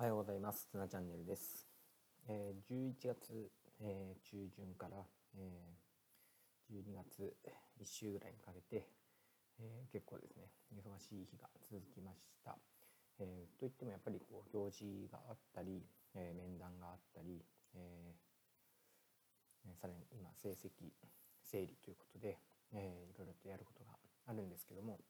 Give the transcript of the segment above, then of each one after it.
おはようございます。つなチャンネルです。えー、11月、えー、中旬から、えー、12月1週ぐらいにかけて、え、結構ですね、忙しい日が続きました。え、といってもやっぱりこう行事があったり、え、面談があったり、えー、さらに今成績整理ということで、えー、いろいろとやることがあるんですけども、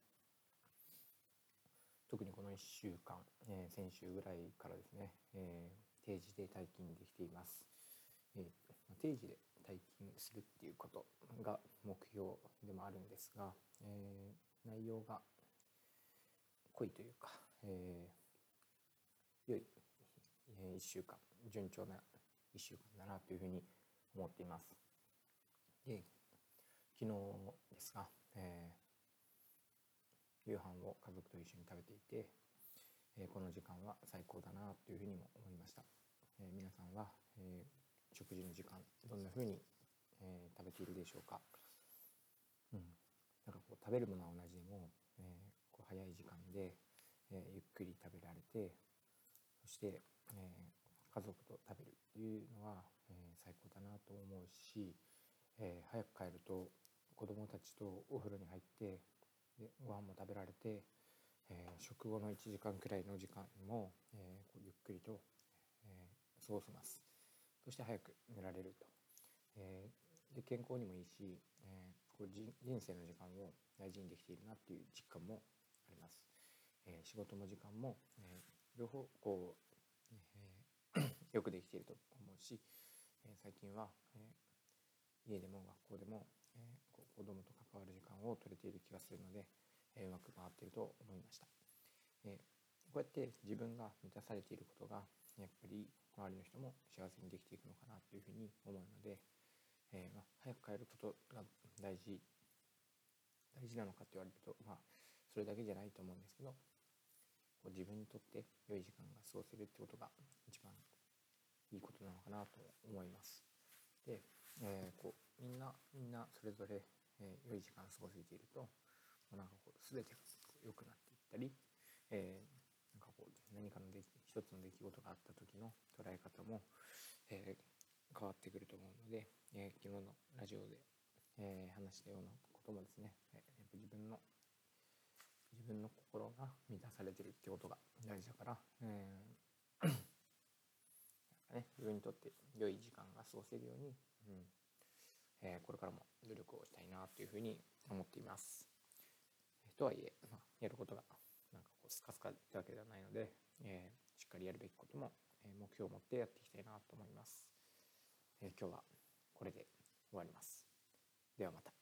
特にこの1週間、えー、先週ぐらいからですね、えー、定時で退勤できています、えー、定時で退勤するっていうことが目標でもあるんですが、えー、内容が濃いというか、えー、良い、えー、1週間順調な1週間だなというふうに思っています。で昨日ですが、えー夕飯を家族と一緒に食べていて、えー、この時間は最高だなというふうにも思いました、えー、皆さんは、えー、食事の時間どんなふうに、え食べているでしょうか、うん、なんかこう食べるものは同じでも、えこう早い時間で、えゆっくり食べられてそして、え家族と食べるっていうのは、え最高だなと思うし、え早く帰ると子供たちとお風呂に入ってでご飯も食べられて、えー、食後の1時間くらいの時間も、えー、こうゆっくりと、えー、過ごせます。そして早く寝られると、えー、で健康にもいいし、えー、こう人生の時間を大事にできているなっていう実感もあります、えー、仕事も時間も、えー、両方こう、えー、よくできていると思うし、えー、最近は、えー、家でも学校でもえー、こう子供と関わる時間を取れている気がするので、えー、うまく回っていると思いました、え、こうやって自分が満たされていることがやっぱり周りの人も幸せにできていくのかなというふうに思うので、えま、早く帰ることが大事大事なのかって言われると、まあ、それだけじゃないと思うんですけどこう自分にとって良い時間が過ごせるってことが一番いいことなのかなと思います。で、えー、こうみんなみんなそれぞれ、えー、良い時間を過ごせているとなんかこう全てが良くなっていったり、えー、なんかこう何かの一つの出来事があった時の捉え方も、えー、変わってくると思うので、えー、昨日のラジオで、えー、話したようなこともですね、えやっぱ自分の自分の心が満たされてるってことが大事だから、えー ね、自分にとって良い時間が過ごせるように、うんえー、これからも努力をしたいなというふうに思っています。とはいえ、まあ、やることがなんかこうスカスカってわけではないので、えー、しっかりやるべきことも、え目標を持ってやっていきたいなと思います。えー、今日はこれで終わります。ではまた。